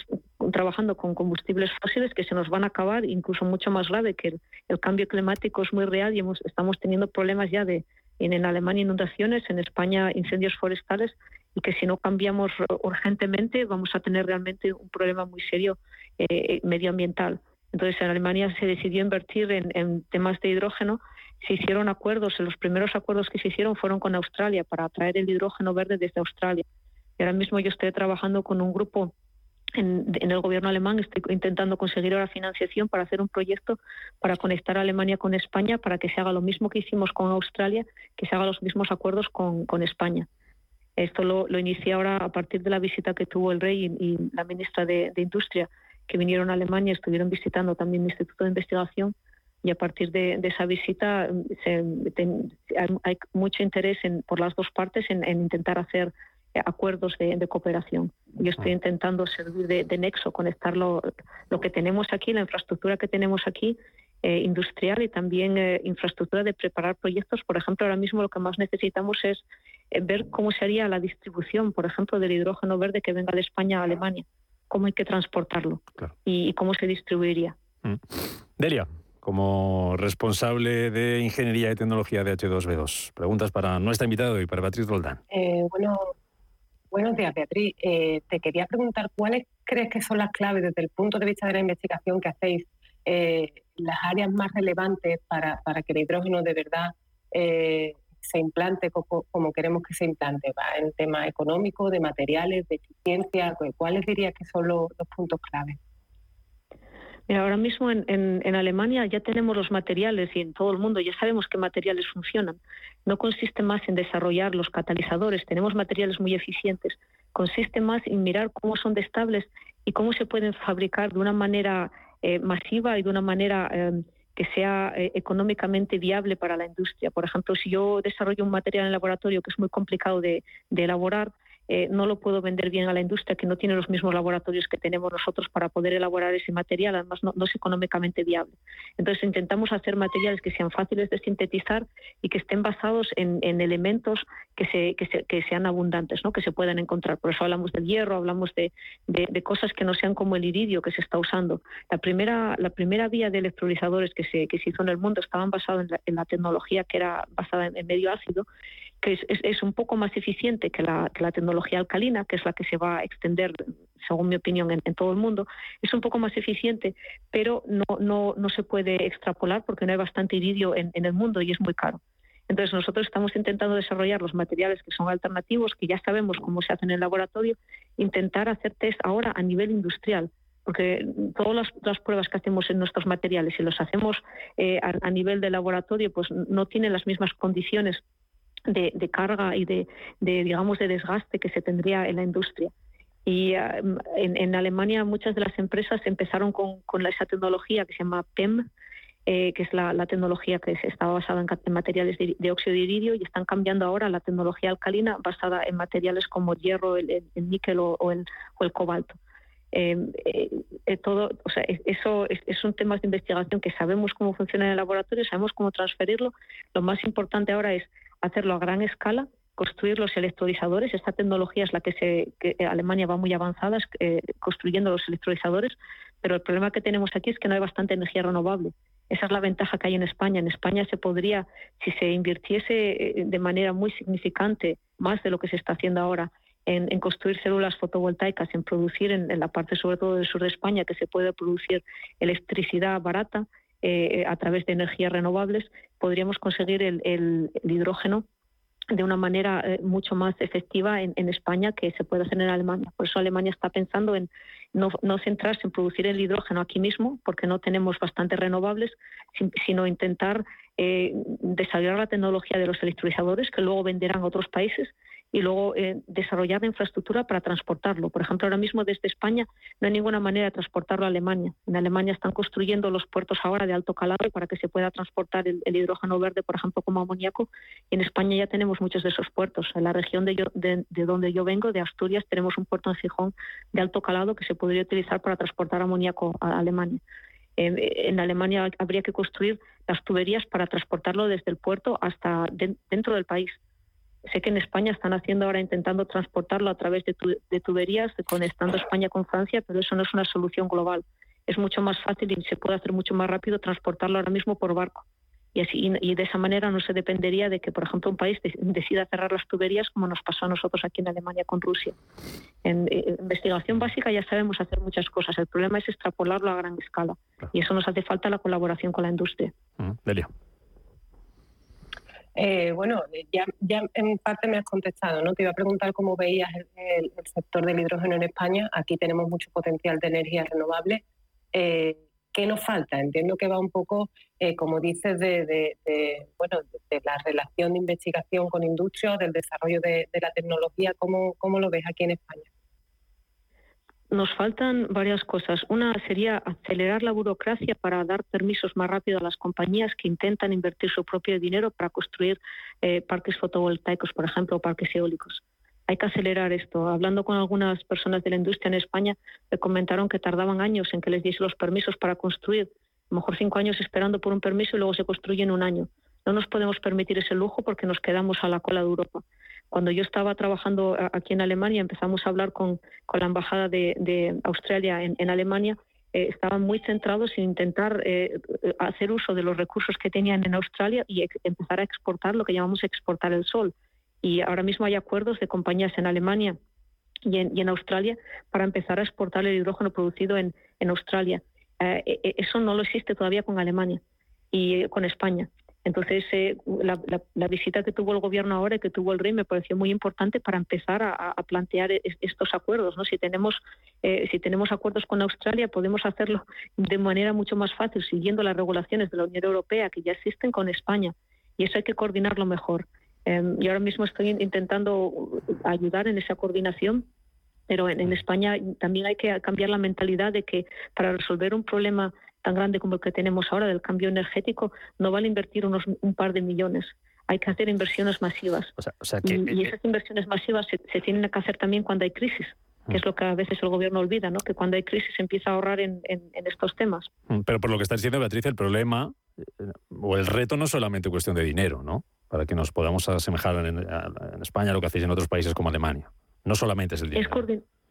trabajando con combustibles fósiles que se nos van a acabar, incluso mucho más grave, que el, cambio climático es muy real y hemos, estamos teniendo problemas ya de en, Alemania inundaciones, en España incendios forestales y que si no cambiamos urgentemente vamos a tener realmente un problema muy serio eh, medioambiental. Entonces en Alemania se decidió invertir en, en temas de hidrógeno se hicieron acuerdos, los primeros acuerdos que se hicieron fueron con Australia para atraer el hidrógeno verde desde Australia. Y ahora mismo yo estoy trabajando con un grupo en, el gobierno alemán, estoy intentando conseguir ahora financiación para hacer un proyecto para conectar a Alemania con España, para que se haga lo mismo que hicimos con Australia, que se haga los mismos acuerdos con, España. Esto lo, lo inicié ahora a partir de la visita que tuvo el rey y, la ministra de, Industria, que vinieron a Alemania, estuvieron visitando también mi instituto de investigación y a partir de, esa visita hay, mucho interés por las dos partes en intentar hacer acuerdos de, cooperación. Yo estoy ah. intentando servir de, nexo, conectar lo, que tenemos aquí, la infraestructura que tenemos aquí, eh, industrial y también eh, infraestructura de preparar proyectos. Por ejemplo, ahora mismo lo que más necesitamos es eh, ver cómo sería la distribución, por ejemplo, del hidrógeno verde que venga de España a Alemania, cómo hay que transportarlo y, cómo se distribuiría. Mm. Delia, como responsable de Ingeniería y Tecnología de H2B2. Preguntas para nuestra invitada y para Beatriz Roldán. bueno, Buenos días, Beatriz. Eh, te quería preguntar cuáles crees que son las claves desde el punto de vista de la investigación que hacéis, eh, las áreas más relevantes para, que el hidrógeno de verdad eh, se implante como, queremos que se implante, ¿va? en tema económico, de materiales, de eficiencia. ¿Cuáles dirías que son los, los puntos claves? Ahora mismo en, Alemania ya tenemos los materiales y en todo el mundo ya sabemos qué materiales funcionan. No consiste más en desarrollar los catalizadores, tenemos materiales muy eficientes. Consiste más en mirar cómo son de estables y cómo se pueden fabricar de una manera eh, masiva y de una manera em, que sea eh, económicamente viable para la industria. Por ejemplo, si yo desarrollo un material en el laboratorio que es muy complicado de elaborar, eh, no lo puedo vender bien a la industria que no tiene los mismos laboratorios que tenemos nosotros para poder elaborar ese material, además no, es económicamente viable. Entonces intentamos hacer materiales que sean fáciles de sintetizar y que estén basados en, elementos que, se, que, sean abundantes, ¿no? que se puedan encontrar. Por eso hablamos del hierro, hablamos de, cosas que no sean como el iridio que se está usando. La primera, la primera vía de electrolizadores que se, que se hizo en el mundo estaban basados en la, tecnología que era basada en medio ácido que es, un poco más eficiente que la, tecnología alcalina, que es la que se va a extender, según mi opinión, en, todo el mundo. Es un poco más eficiente, pero no, no, no se puede extrapolar porque no hay bastante iridio en, el mundo y es muy caro. Entonces nosotros estamos intentando desarrollar los materiales que son alternativos, que ya sabemos cómo se hacen en el laboratorio, intentar hacer test ahora a nivel industrial, porque todas las, pruebas que hacemos en nuestros materiales, si los hacemos eh, a, a, nivel de laboratorio, pues no tienen las mismas condiciones de, carga y de, digamos, de desgaste que se tendría en la industria. Y ah, en, Alemania muchas de las empresas empezaron con, esa tecnología que se llama PEM, eh, que es la, tecnología que estaba basada en, materiales de, óxido de iridio, y están cambiando ahora la tecnología alcalina basada en materiales como el hierro, el, níquel o, el, cobalto. Eh, eh, todo, o sea, eso es, es, un tema de investigación que sabemos cómo funciona en el laboratorio, sabemos cómo transferirlo. Lo más importante ahora es hacerlo a gran escala, construir los electrolizadores. Esta tecnología es la que, se, Alemania va muy avanzada eh, construyendo los electrolizadores, pero el problema que tenemos aquí es que no hay bastante energía renovable. Esa es la ventaja que hay en España. En España se podría, si se invirtiese eh, de manera muy significante, más de lo que se está haciendo ahora, en, construir células fotovoltaicas, en producir en, la parte sobre todo del sur de España, que se puede producir electricidad barata, eh, a través de energías renovables, podríamos conseguir el, hidrógeno de una manera eh, mucho más efectiva en, España que se puede hacer en Alemania. Por eso Alemania está pensando en no, centrarse en producir el hidrógeno aquí mismo, porque no tenemos bastantes renovables, sino intentar eh, desarrollar la tecnología de los electrolizadores que luego venderán a otros países y luego eh, desarrollar la infraestructura para transportarlo. Por ejemplo, ahora mismo desde España no hay ninguna manera de transportarlo a Alemania. En Alemania están construyendo los puertos ahora de alto calado para que se pueda transportar el, hidrógeno verde, por ejemplo, como amoníaco. En España ya tenemos muchos de esos puertos. En la región de, de, donde yo vengo, de Asturias, tenemos un puerto en Gijón de alto calado que se podría utilizar para transportar amoníaco a Alemania. en Alemania habría que construir las tuberías para transportarlo desde el puerto hasta dentro del país Sé que en España están haciendo ahora intentando transportarlo a través de, de tuberías, conectando España con Francia, pero eso no es una solución global. Es mucho más fácil y se puede hacer mucho más rápido transportarlo ahora mismo por barco y, así, y de esa manera no se dependería de que, por ejemplo, un país decida cerrar las tuberías como nos pasó a nosotros aquí en Alemania con Rusia. En, investigación básica ya sabemos hacer muchas cosas, el problema es extrapolarlo a gran escala y eso nos hace falta la colaboración con la industria. Mm, Delia. Eh, bueno, ya, en parte me has contestado, ¿no? Te iba a preguntar cómo veías el, sector del hidrógeno en España. Aquí tenemos mucho potencial de energía renovable. Eh, ¿Qué nos falta? Entiendo que va un poco, eh, como dices, de, bueno, de, la relación de investigación con industria, del desarrollo de, la tecnología. ¿Cómo, ¿Cómo lo ves aquí en España? Nos faltan varias cosas. Una sería acelerar la burocracia para dar permisos más rápido a las compañías que intentan invertir su propio dinero para construir eh, parques fotovoltaicos, por ejemplo, o parques eólicos hay que acelerar esto. Hablando con algunas personas de la industria en España, me comentaron que tardaban años en que les diese los permisos para construir. A lo mejor cinco años esperando por un permiso y luego se construye en un año. No nos podemos permitir ese lujo porque nos quedamos a la cola de Europa. Cuando yo estaba trabajando aquí en Alemania, empezamos a hablar con, la Embajada de, Australia en, Alemania. Eh, estaban muy centrados en intentar eh, hacer uso de los recursos que tenían en Australia y empezar a exportar lo que llamamos exportar el sol y ahora mismo hay acuerdos de compañías en Alemania y en, Australia para empezar a exportar el hidrógeno producido en, Australia. Eh, e, e, eso no lo existe todavía con Alemania y con España. Entonces, eh, la, visita que tuvo el gobierno ahora y que tuvo el rey me pareció muy importante para empezar a, plantear estos acuerdos. ¿no? Si, tenemos, eh, si tenemos acuerdos con Australia, podemos hacerlo de manera mucho más fácil, siguiendo las regulaciones de la Unión Europea que ya existen con España. Y eso hay que coordinarlo mejor. Em, y ahora mismo estoy intentando ayudar en esa coordinación, pero en, España también hay que cambiar la mentalidad de que para resolver un problema tan grande como el que tenemos ahora del cambio energético, no vale invertir unos un par de millones. Hay que hacer inversiones masivas. y, eh, esas inversiones masivas se, tienen que hacer también cuando hay crisis que es mm. lo que a veces el gobierno olvida, ¿no? que cuando hay crisis se empieza a ahorrar en, estos temas. Mm, pero por lo que está diciendo Beatriz, el problema eh, o el reto no es solamente cuestión de dinero, ¿no? para que nos podamos asemejar en, España a lo que hacéis en otros países como Alemania. No solamente es el dinero.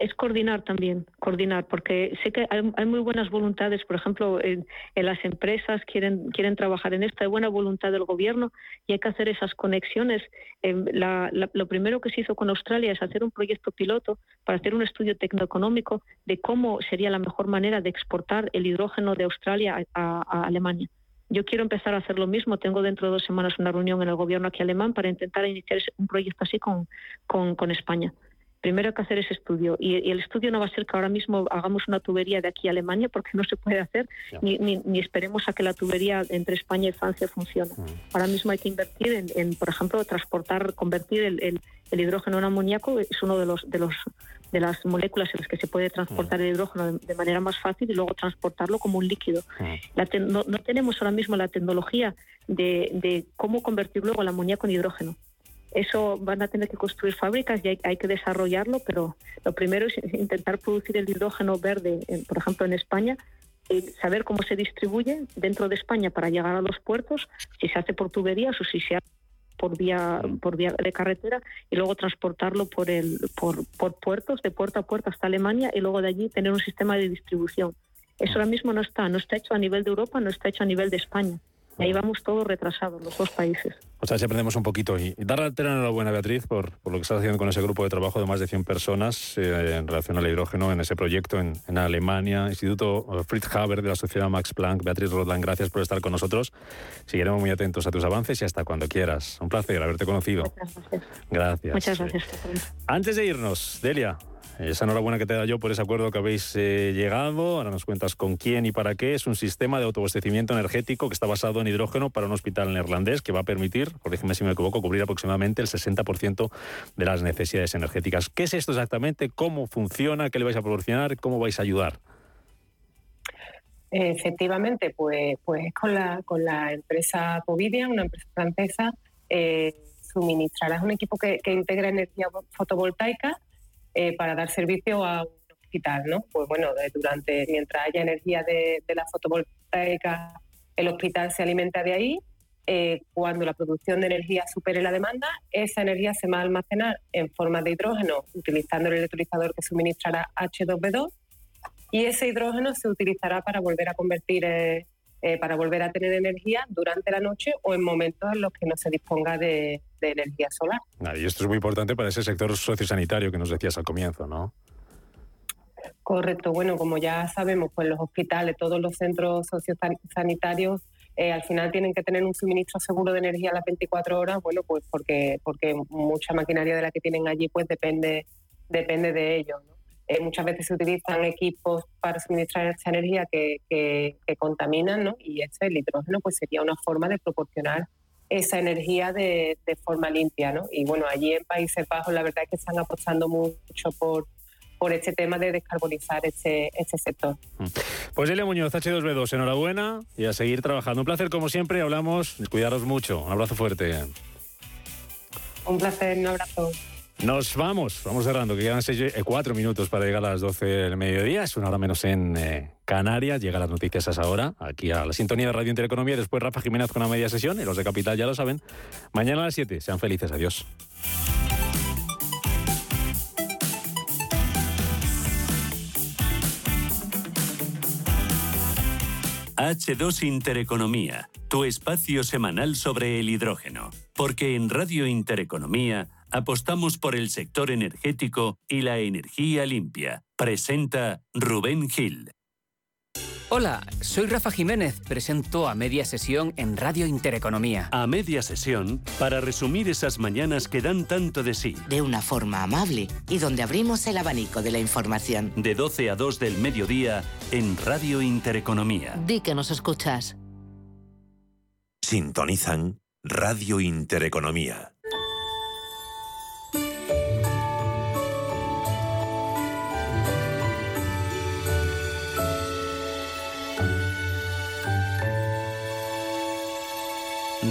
Es, coordinar también, coordinar, porque sé que hay, muy buenas voluntades, por ejemplo, en, las empresas quieren, quieren trabajar en esto, hay buena voluntad del gobierno y hay que hacer esas conexiones. Em, lo primero que se hizo con Australia es hacer un proyecto piloto para hacer un estudio tecnoeconómico de cómo sería la mejor manera de exportar el hidrógeno de Australia a Alemania. Yo quiero empezar a hacer lo mismo. Tengo dentro de dos semanas una reunión en el gobierno aquí alemán para intentar iniciar un proyecto así con, con, España. Primero hay que hacer ese estudio y, el estudio no va a ser que ahora mismo hagamos una tubería de aquí a Alemania porque no se puede hacer ni, ni, esperemos a que la tubería entre España y Francia funcione. Mm. Ahora mismo hay que invertir en, por ejemplo, transportar, convertir el, el, el hidrógeno en amoníaco es uno de los de los de las moléculas en las que se puede transportar el hidrógeno de, manera más fácil y luego transportarlo como un líquido. no, tenemos ahora mismo la tecnología de, cómo convertir luego el amoníaco en hidrógeno. Eso van a tener que construir fábricas y hay, que desarrollarlo, pero lo primero es intentar producir el hidrógeno verde, por ejemplo, en España, y saber cómo se distribuye dentro de España para llegar a los puertos, si se hace por tuberías o si se hace por vía por vía de carretera y luego transportarlo por el por, por puertos de puerta a puerta hasta Alemania y luego de allí tener un sistema de distribución. Eso ahora mismo no está, no está hecho a nivel de Europa, no está hecho a nivel de España. Y ahí vamos todos retrasados, los dos países. O sea, si aprendemos un poquito. Y darle la enhorabuena, Beatriz, por, por, lo que estás haciendo con ese grupo de trabajo de más de 100 personas eh, en relación al hidrógeno en ese proyecto en, en Alemania. Instituto Fritz Haber de la Sociedad Max Planck. Beatriz Rodland, gracias por estar con nosotros. Seguiremos muy atentos a tus avances y hasta cuando quieras. Un placer haberte conocido. Muchas gracias. Gracias. Muchas gracias. Antes de irnos, Delia, esa enhorabuena que te da yo por ese acuerdo que habéis eh, llegado. Ahora nos cuentas con quién y para qué. Es un sistema de autoabastecimiento energético que está basado en hidrógeno para un hospital neerlandés que va a permitir, corrígeme si me equivoco, cubrir aproximadamente el 60% de las necesidades energéticas. ¿Qué es esto exactamente? ¿Cómo funciona? ¿Qué le vais a proporcionar? ¿Cómo vais a ayudar? Efectivamente, pues, pues con la, con la empresa Povidia, una empresa francesa, eh, suministrarás un equipo que, que integra energía fotovoltaica eh, para dar servicio a un hospital, ¿no? Pues bueno, durante mientras haya energía de, la fotovoltaica, el hospital se alimenta de ahí eh, cuando la producción de energía supere la demanda, esa energía se va a almacenar en forma de hidrógeno utilizando el electrolizador que suministrará H2B2 y ese hidrógeno se utilizará para volver a convertir, eh, eh, para volver a tener energía durante la noche o en momentos en los que no se disponga de, de energía solar. y esto es muy importante para ese sector sociosanitario que nos decías al comienzo, ¿no? Correcto. Bueno, como ya sabemos, pues los hospitales, todos los centros sociosanitarios eh, al final tienen que tener un suministro seguro de energía a las 24 horas, bueno, pues porque, porque mucha maquinaria de la que tienen allí pues depende, depende de ellos. Eh, muchas veces se utilizan equipos para suministrar esa energía que, que, contaminan, ¿no? Y ese, el hidrógeno, pues sería una forma de proporcionar esa energía de, de forma limpia, ¿no? Y bueno, allí en Países Bajos la verdad es que están apostando mucho por por este tema de descarbonizar ese, ese sector. Mm. Pues Elia Muñoz, H2B2, enhorabuena y a seguir trabajando. Un placer como siempre, hablamos, cuidaros mucho. Un abrazo fuerte. Un placer, un abrazo. Nos vamos, vamos cerrando, que quedan seis, eh, cuatro minutos para llegar a las 12 del mediodía, es una hora menos en eh, Canarias, llegan las noticias a esa hora, aquí a la sintonía de Radio Intereconomía, después Rafa Jiménez con la media sesión, y los de Capital ya lo saben, mañana a las 7, sean felices, adiós. H2 Intereconomía, tu espacio semanal sobre el hidrógeno. Porque en Radio Intereconomía apostamos por el sector energético y la energía limpia. Presenta Rubén Gil. Hola, soy Rafa Jiménez, presento a media sesión en Radio Intereconomía. A media sesión, para resumir esas mañanas que dan tanto de sí. De una forma amable y donde abrimos el abanico de la información. De 12 a 2 del mediodía en Radio Intereconomía. Di que nos escuchas. Sintonizan Radio Intereconomía.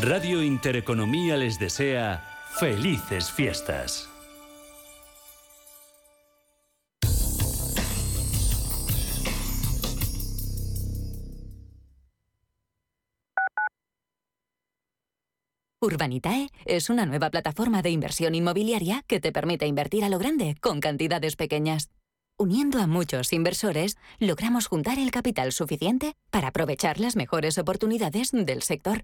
Radio Intereconomía les desea felices fiestas. Urbanitae es una nueva plataforma de inversión inmobiliaria que te permite invertir a lo grande con cantidades pequeñas. Uniendo a muchos inversores, logramos juntar el capital suficiente para aprovechar las mejores oportunidades del sector.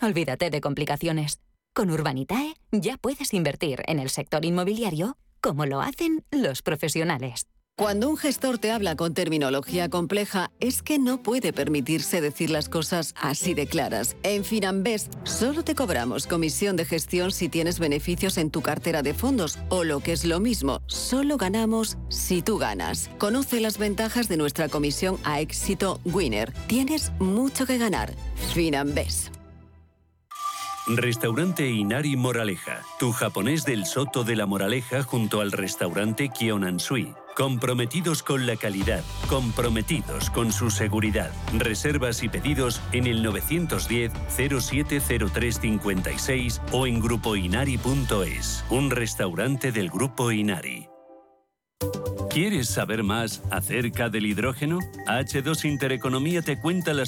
Olvídate de complicaciones. Con Urbanitae ya puedes invertir en el sector inmobiliario como lo hacen los profesionales. Cuando un gestor te habla con terminología compleja, es que no puede permitirse decir las cosas así de claras. En Finambest solo te cobramos comisión de gestión si tienes beneficios en tu cartera de fondos o lo que es lo mismo, solo ganamos si tú ganas. Conoce las ventajas de nuestra comisión a éxito Winner. Tienes mucho que ganar. Finambest. Restaurante Inari Moraleja, tu japonés del Soto de la Moraleja junto al restaurante Kionansui. Comprometidos con la calidad, comprometidos con su seguridad. Reservas y pedidos en el 910-070356 o en grupoinari.es, un restaurante del Grupo Inari. ¿Quieres saber más acerca del hidrógeno? H2 Intereconomía te cuenta las